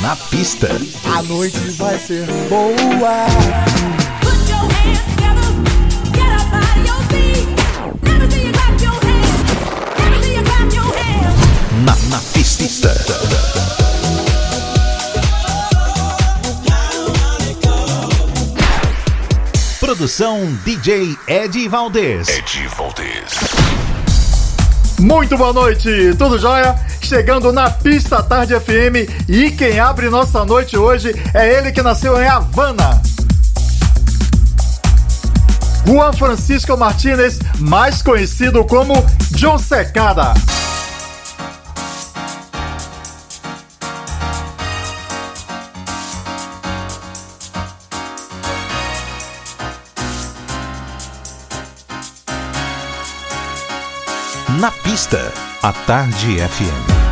Na pista. A noite vai ser boa. Na, na pista. Produção DJ Ed Valdez. Ed Valdez. Muito boa noite, tudo jóia? Chegando na pista Tarde FM e quem abre nossa noite hoje é ele que nasceu em Havana. Juan Francisco Martinez, mais conhecido como John Secada. A Tarde FM.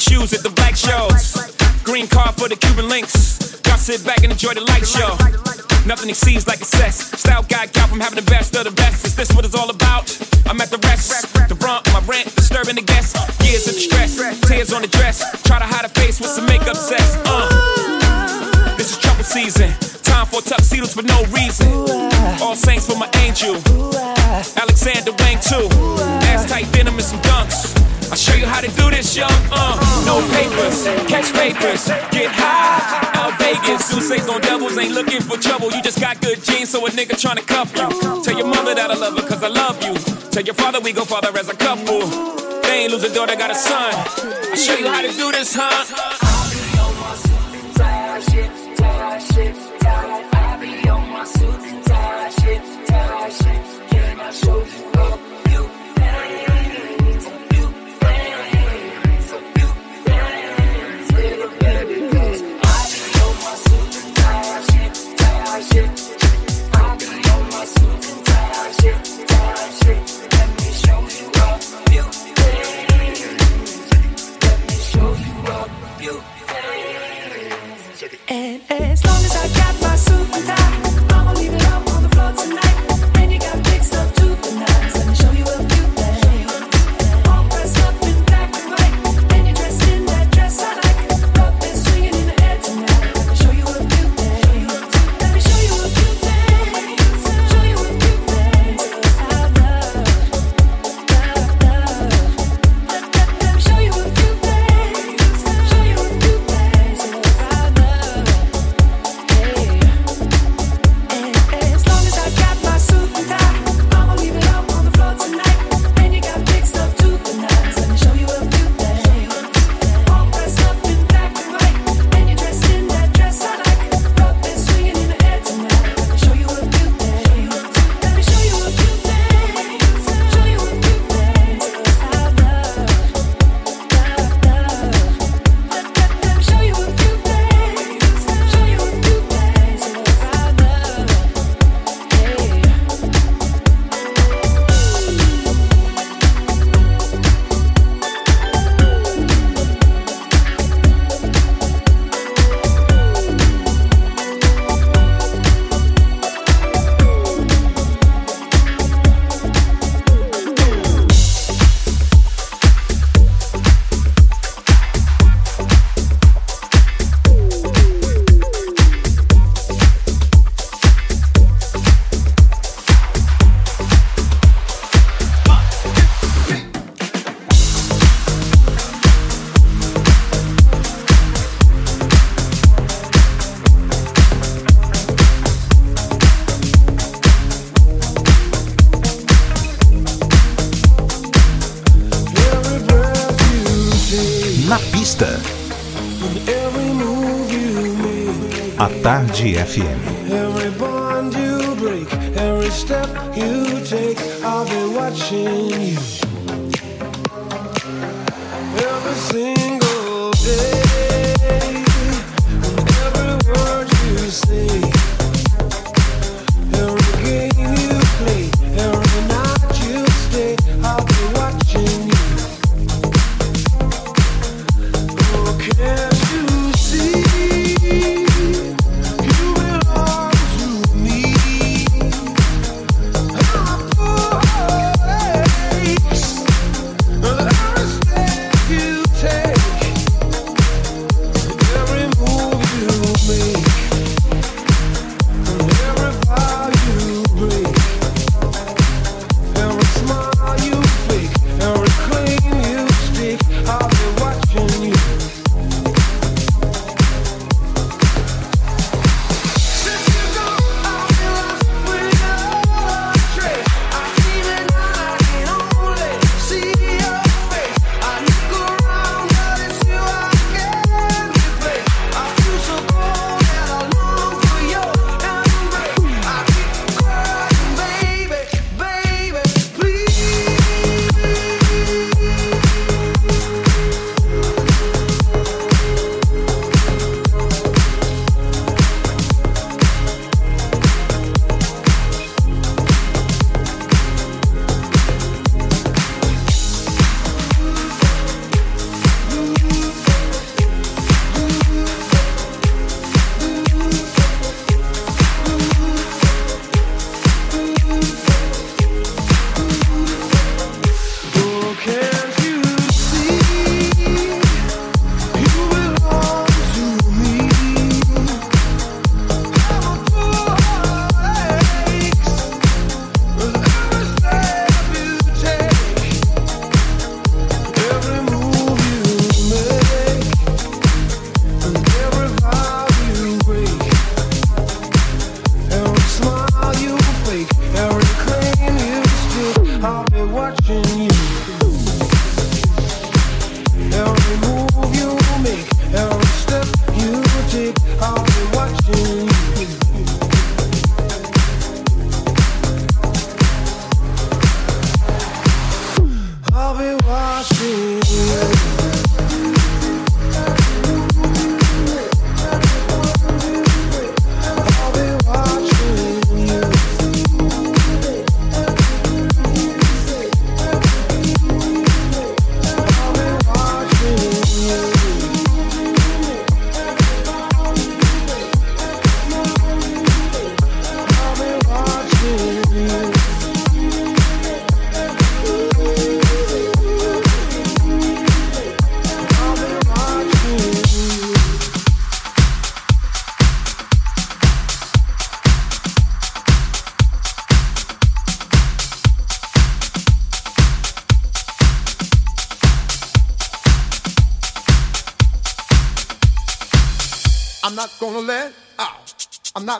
white shoes at the black shows. Green card for the Cuban links. Gotta sit back and enjoy the light show. Nothing exceeds like excess. Style guy gal from having the best of the best. Is this what it's all about? I'm at the rest. The brunt, my rent, disturbing the guests. Years of distress, tears on the dress. Try to hide a face with some makeup sex. Uh. This is trouble season. Time for tuxedos for no reason. All saints for my angel. Alexander Wang too like venom and some dunks. I'll show you how to do this, young. Uh, no papers, catch papers, get high. Out Vegas, Sousa's on Devils. ain't looking for trouble. You just got good genes, so a nigga tryna cuff you. Tell your mother that I love her, cause I love you. Tell your father we go father as a couple. They ain't lose a daughter, got a son. I'll show you how to do this, huh? I'll be on my shit, shit. As long as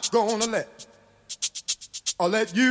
not gonna let. I'll let you, you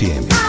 FM.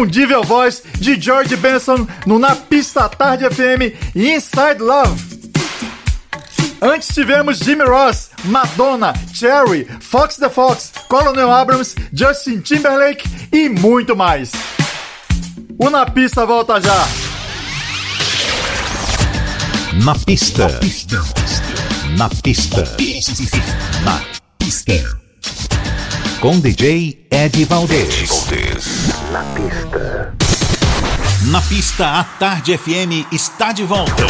Inconfundível voz de George Benson no Na Pista Tarde FM e Inside Love. Antes tivemos Jimmy Ross, Madonna, Cherry, Fox the Fox, Colonel Abrams, Justin Timberlake e muito mais. O Na Pista volta já. Na pista. Na pista. Na pista. Com DJ Ed Valdez. Na pista. Na pista, a Tarde FM está de volta.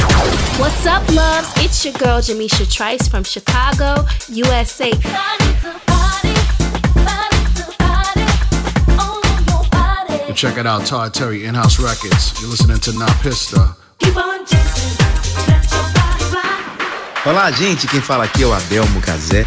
What's up, loves? It's your girl Jamisha Trice from Chicago, USA. Check it out, Todd Terry, In-House Records. You're listening to Na Pista. Olá, gente. Quem fala aqui é o Adelmo Cazé.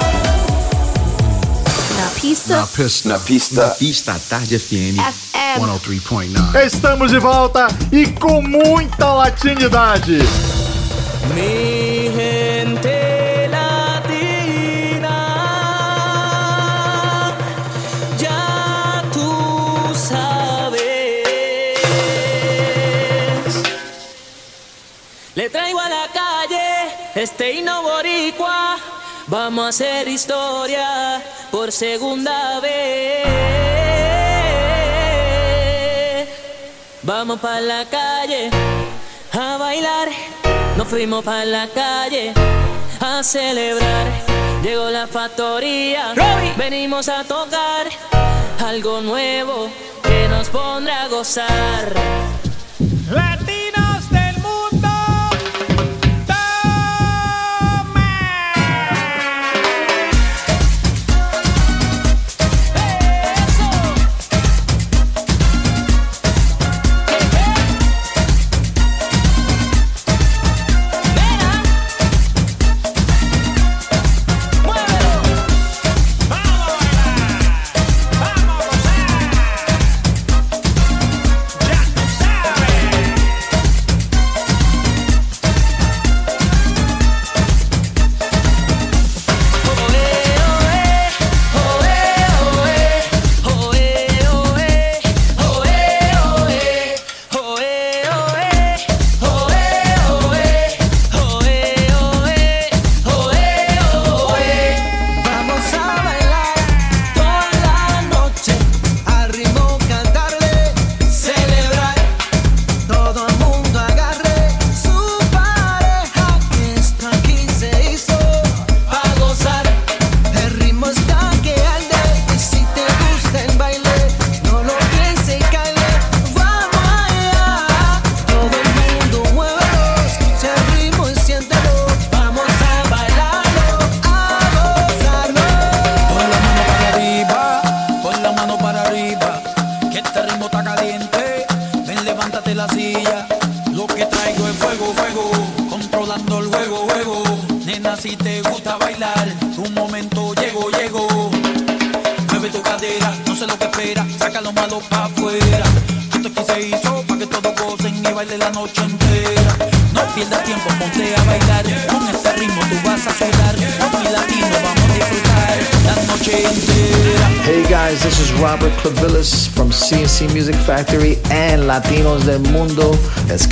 Na pista. Na Pista. Na pista. Na pista, a Tarde FM. FM. 103.9. Estamos de volta e com muita latinidade. Mi gente latina, ya tú sabes. Le traigo a la calle este himno boricua. Vamos a hacer historia por segunda vez. Vamos para la calle a bailar. Nos fuimos para la calle a celebrar. Llegó la factoría. Venimos a tocar algo nuevo que nos pondrá a gozar.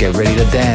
Get ready to dance.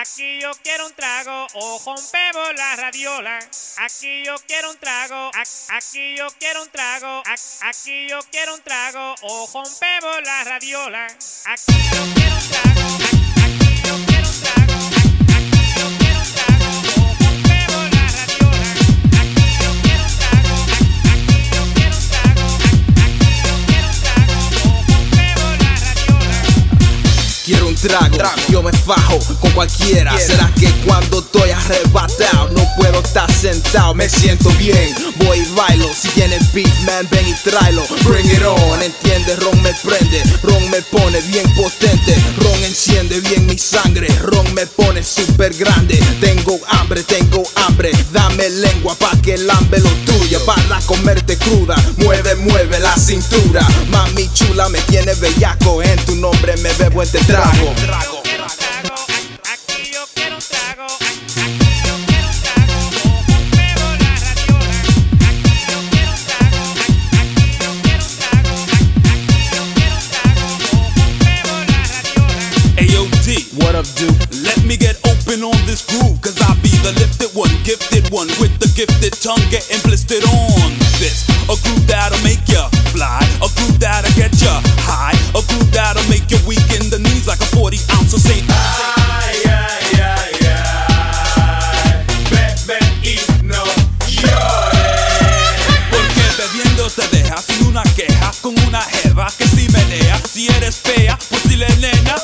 Aquí yo quiero un trago, o rompemos la radiola. Aquí yo quiero un trago, aquí yo quiero un trago, aquí yo quiero un trago, o rompemos la radiola. Aquí yo quiero un trago, aquí yo quiero un trago, trago, yo me fajo con cualquiera. Será que cuando estoy arrebatado no puedo estar sentado? Me siento bien, voy y bailo. Si tienes beef, man, ven y tráelo. Bring it on, entiende, ron me prende, ron me pone bien potente, ron enciende bien mi sangre, ron me pone super grande. Tengo hambre, tengo hambre, dame lengua pa' que lambe lo tuyo, para comerte cruda. Mueve, mueve la cintura, mami chula me tiene bellaco. En tu nombre me bebo este trago. trago. trago. What up, dude? Let me get open on this groove, cause I be the lifted one, gifted one, with the gifted tongue getting blistered on this. A groove that'll make ya fly, a groove that'll get ya high, a groove that'll make you weak in the 40 ounce of Saint. Ay, ay, ay, ay. Bebe y no llores. Porque bebiendo te deja sin una queja, con una jeva que si menea. Si eres fea, pues dile nena,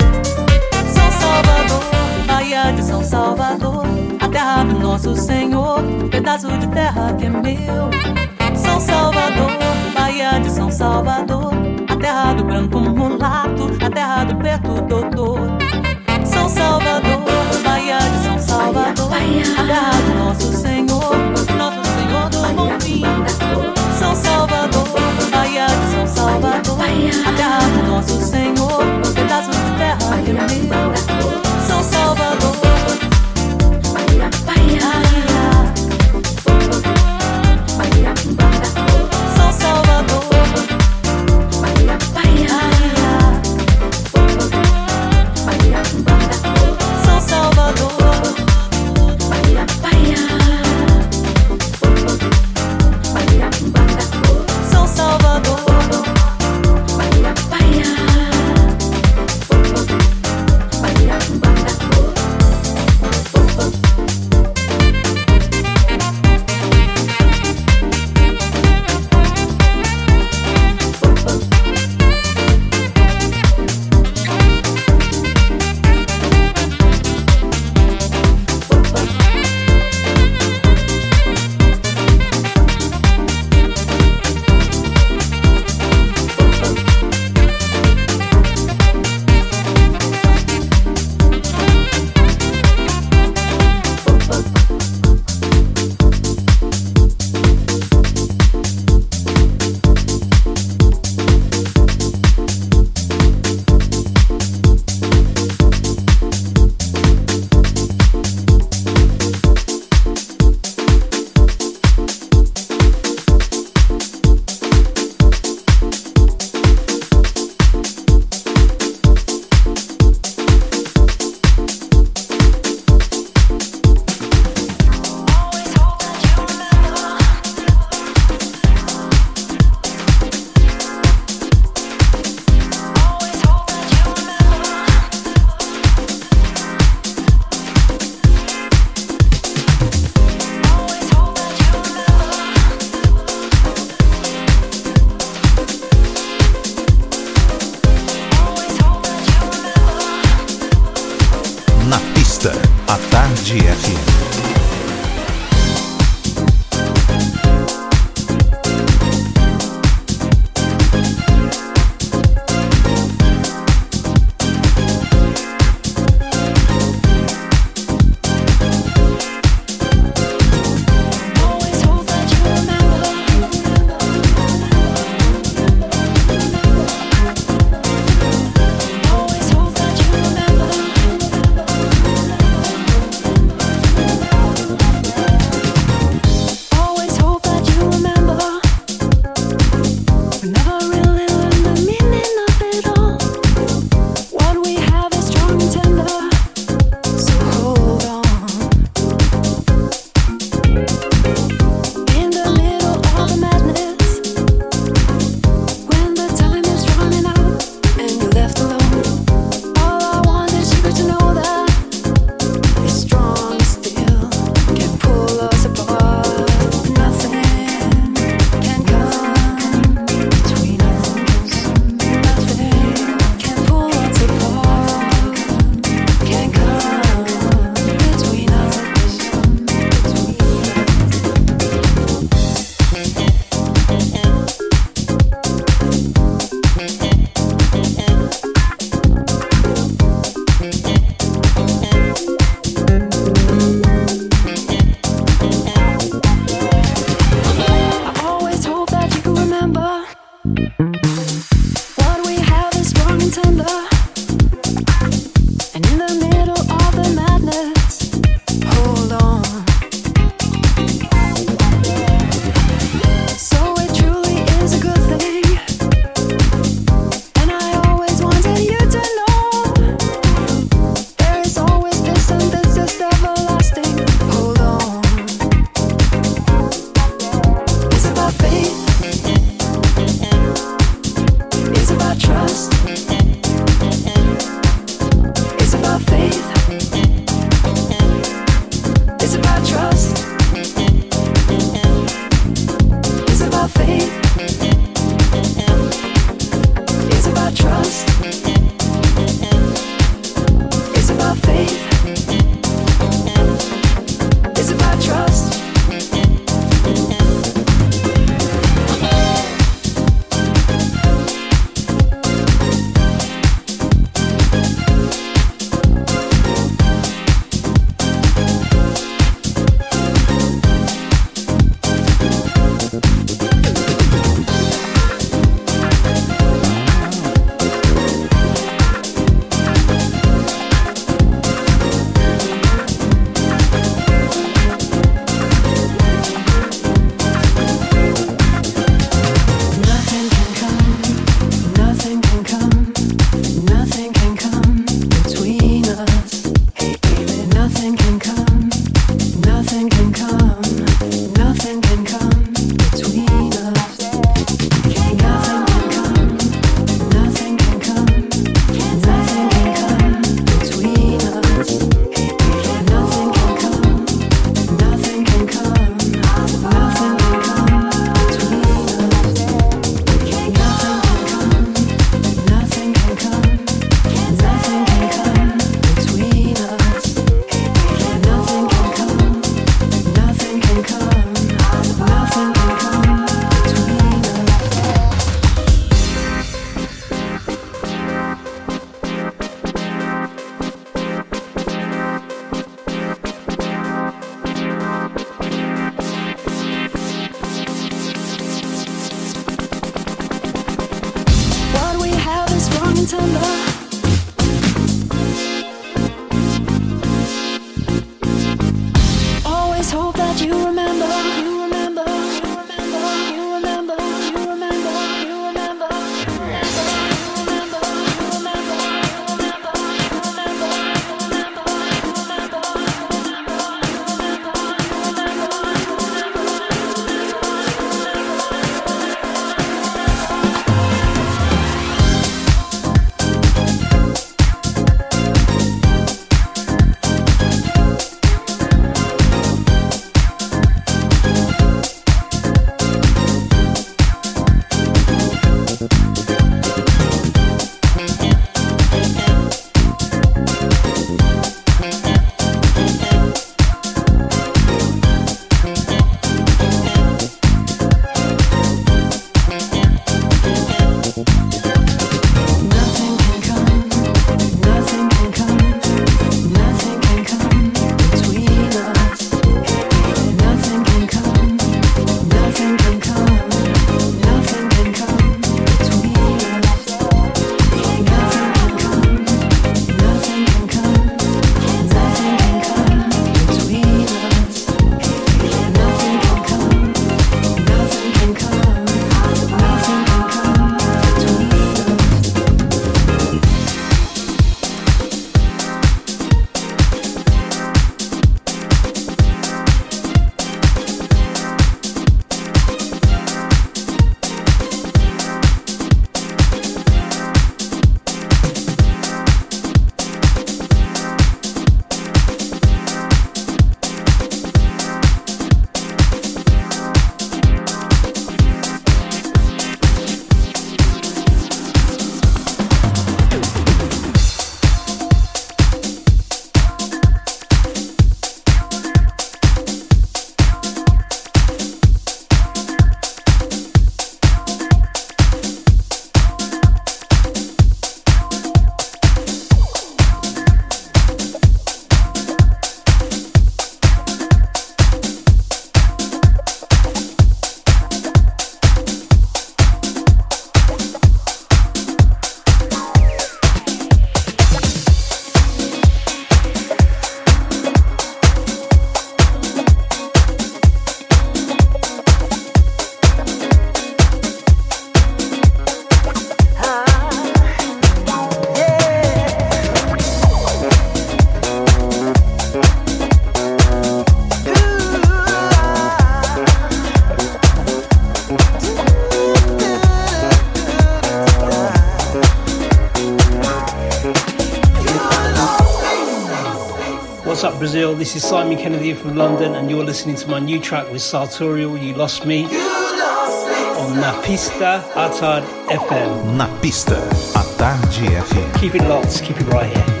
Kennedy from London, and you're listening to my new track with Sartorial, You Lost Me, you lost me on Napista Atard FM. Napista Atard FM. Keep it locked, keep it right here.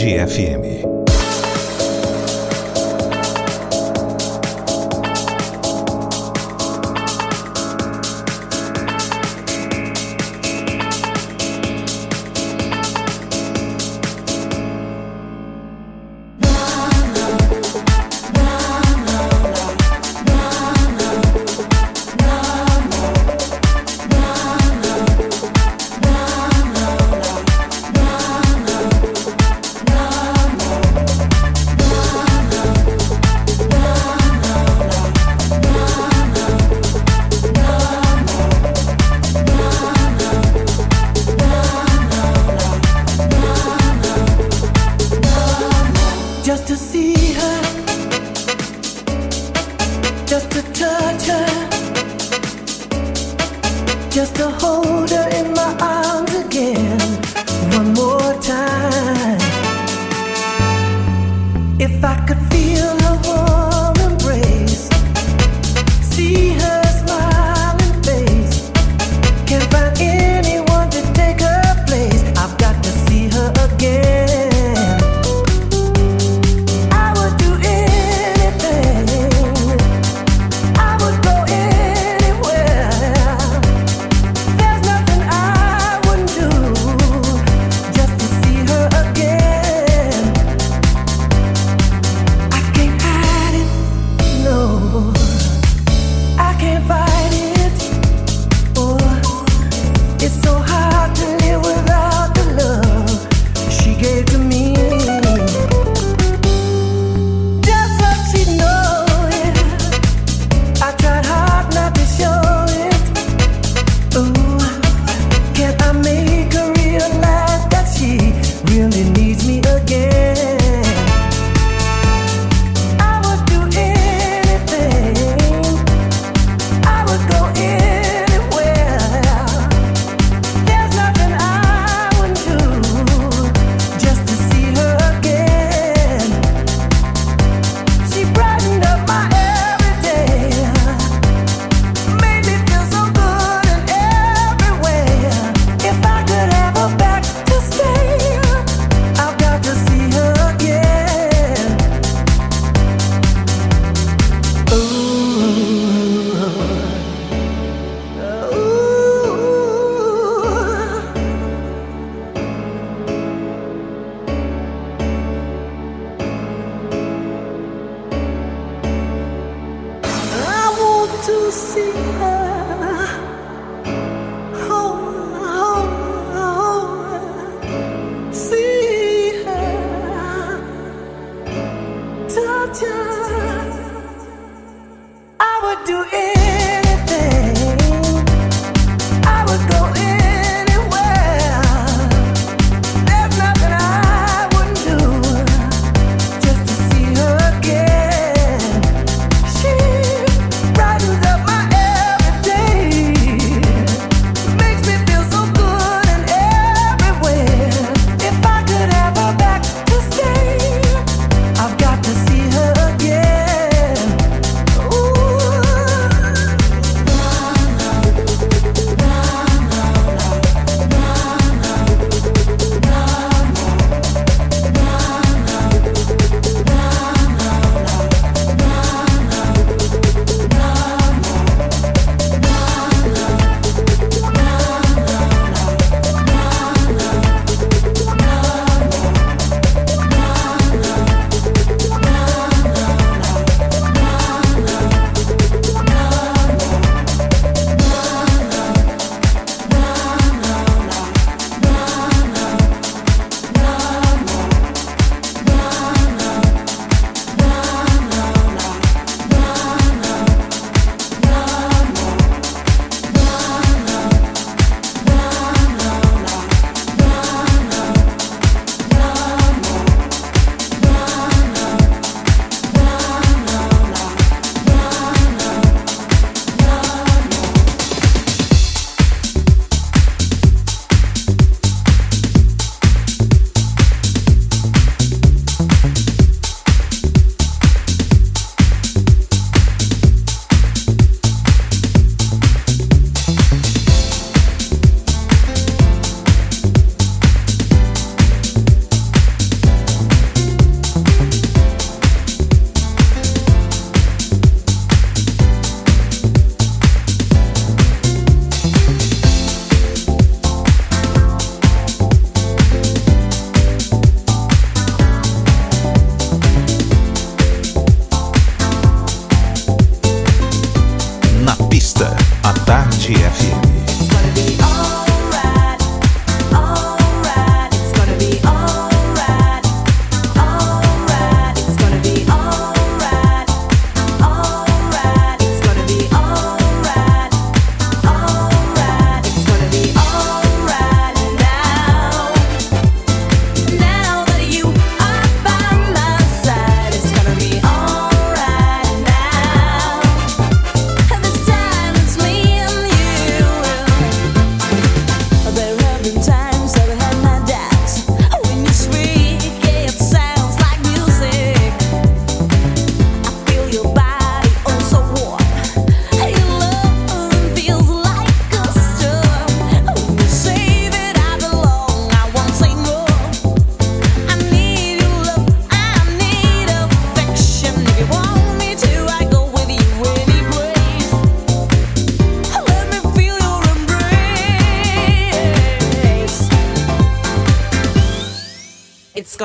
GFM. FM.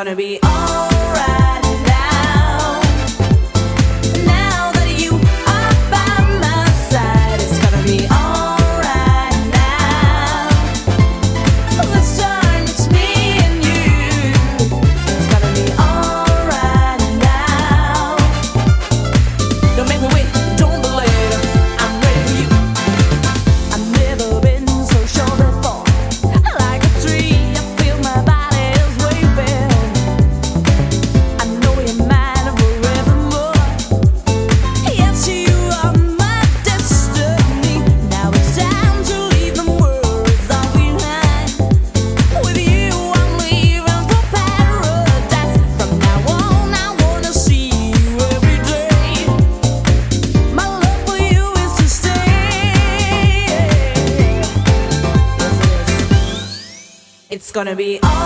Gonna be gonna be alright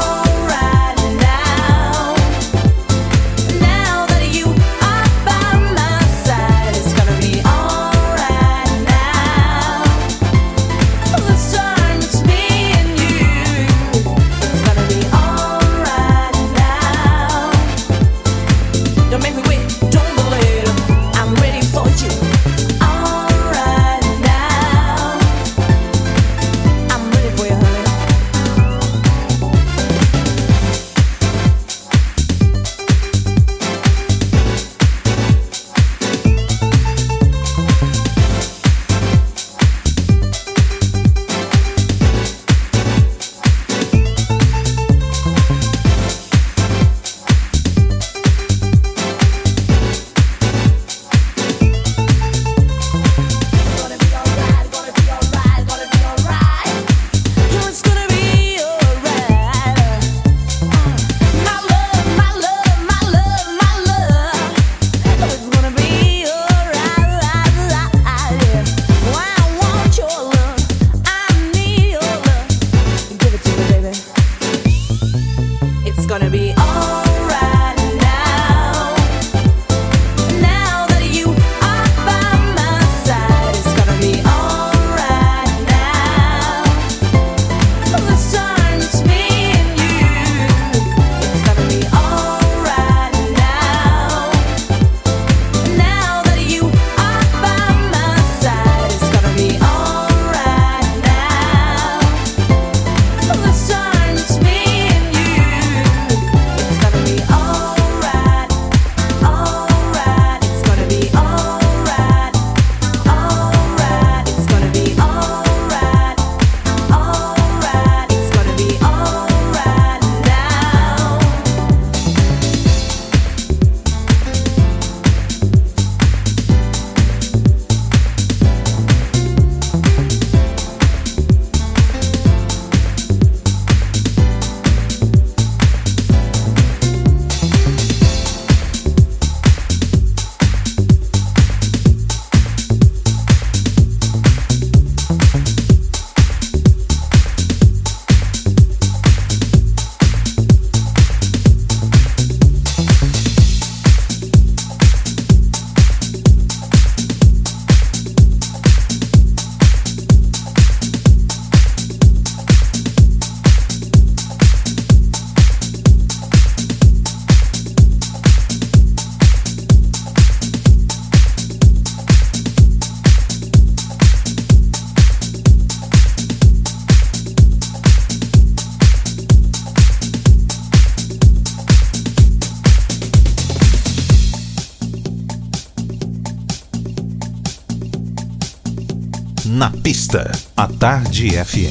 Tarde FM.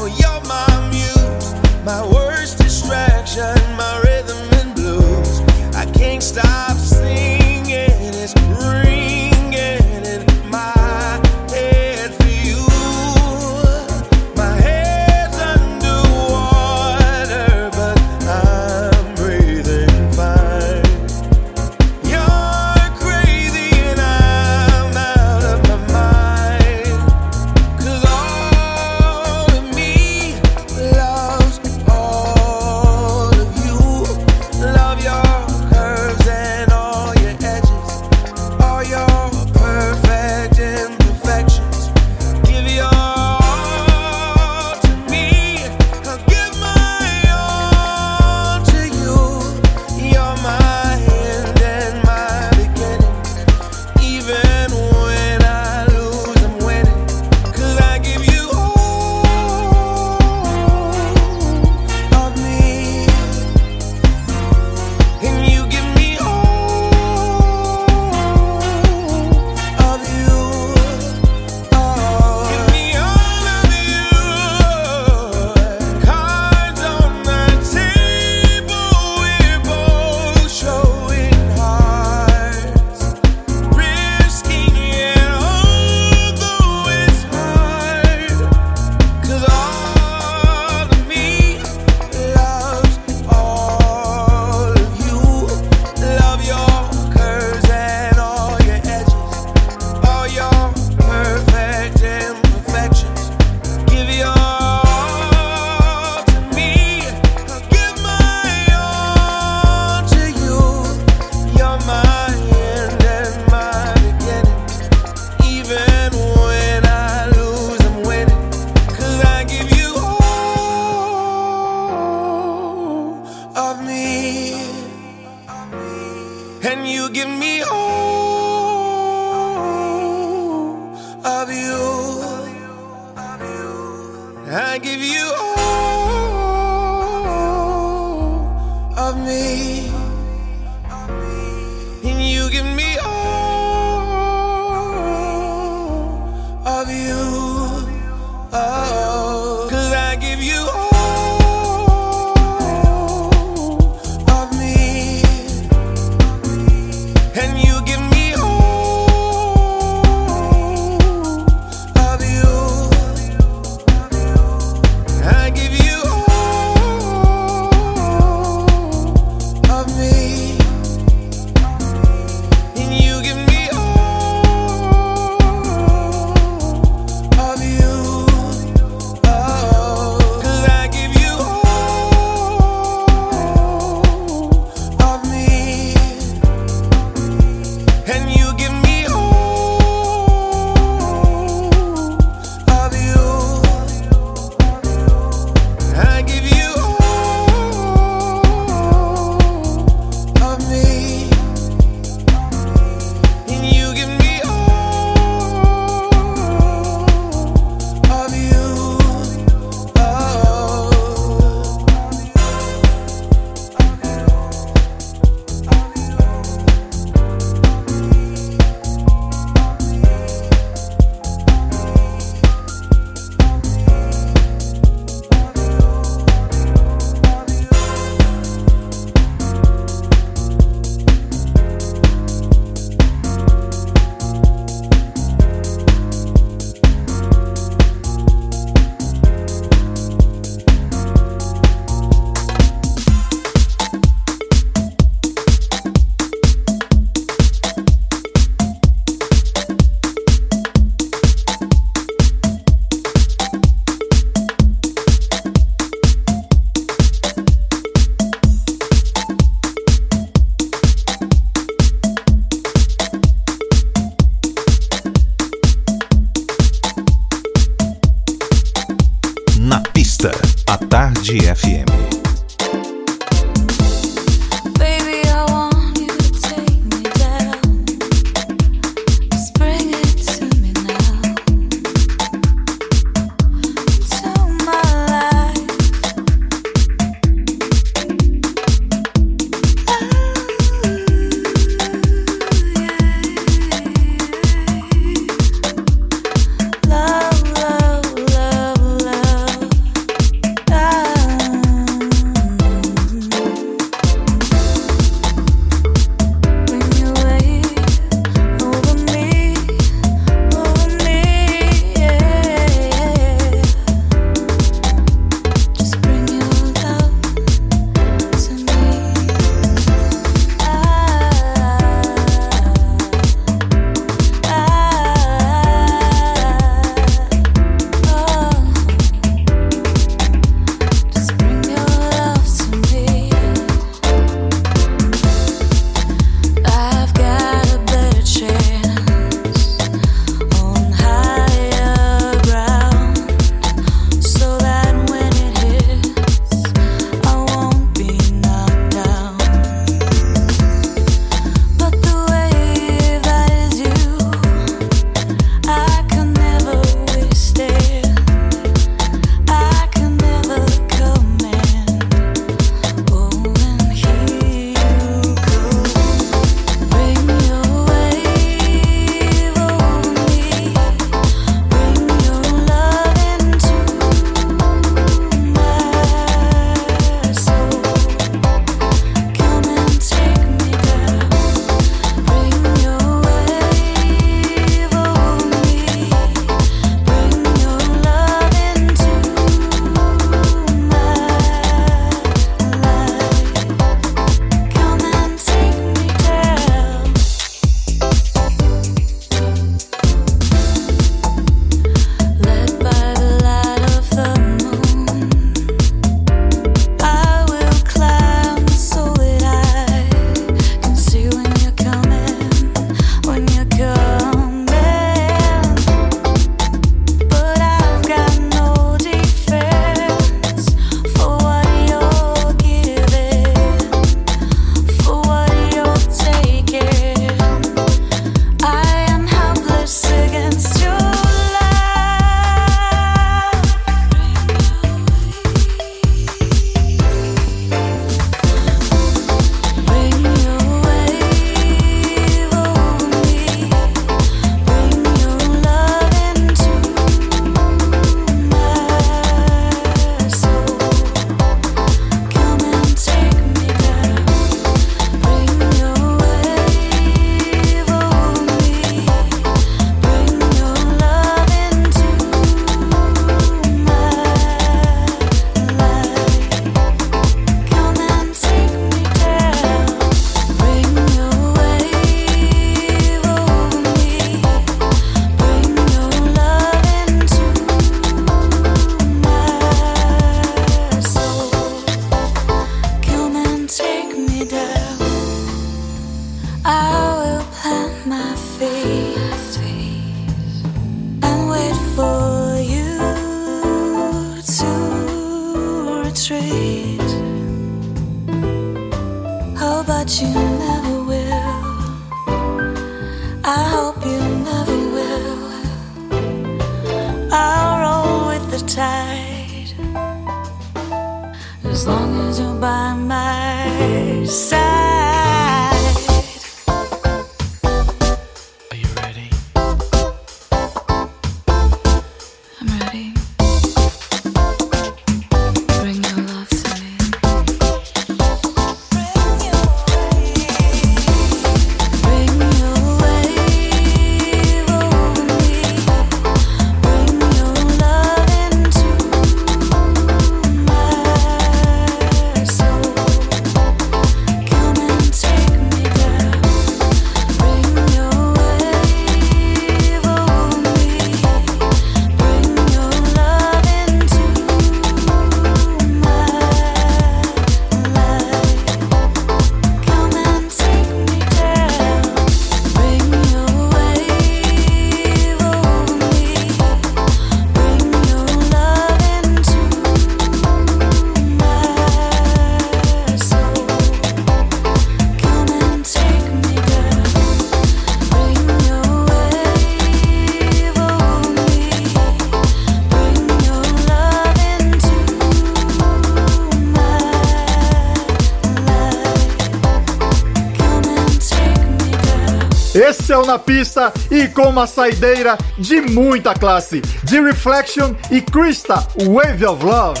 Na Pista e com uma saideira de muita classe, de Reflection e Krista, Wave of Love.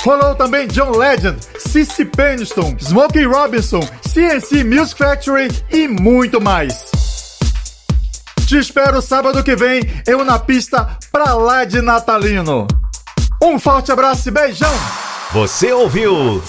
Rolou também John Legend, Cissy Peniston, Smokey Robinson, CNC Music Factory e muito mais. Te espero sábado que vem, eu na pista pra lá de natalino. Um forte abraço e beijão! Você ouviu?